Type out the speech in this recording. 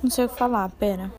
Não sei o que falar, pera.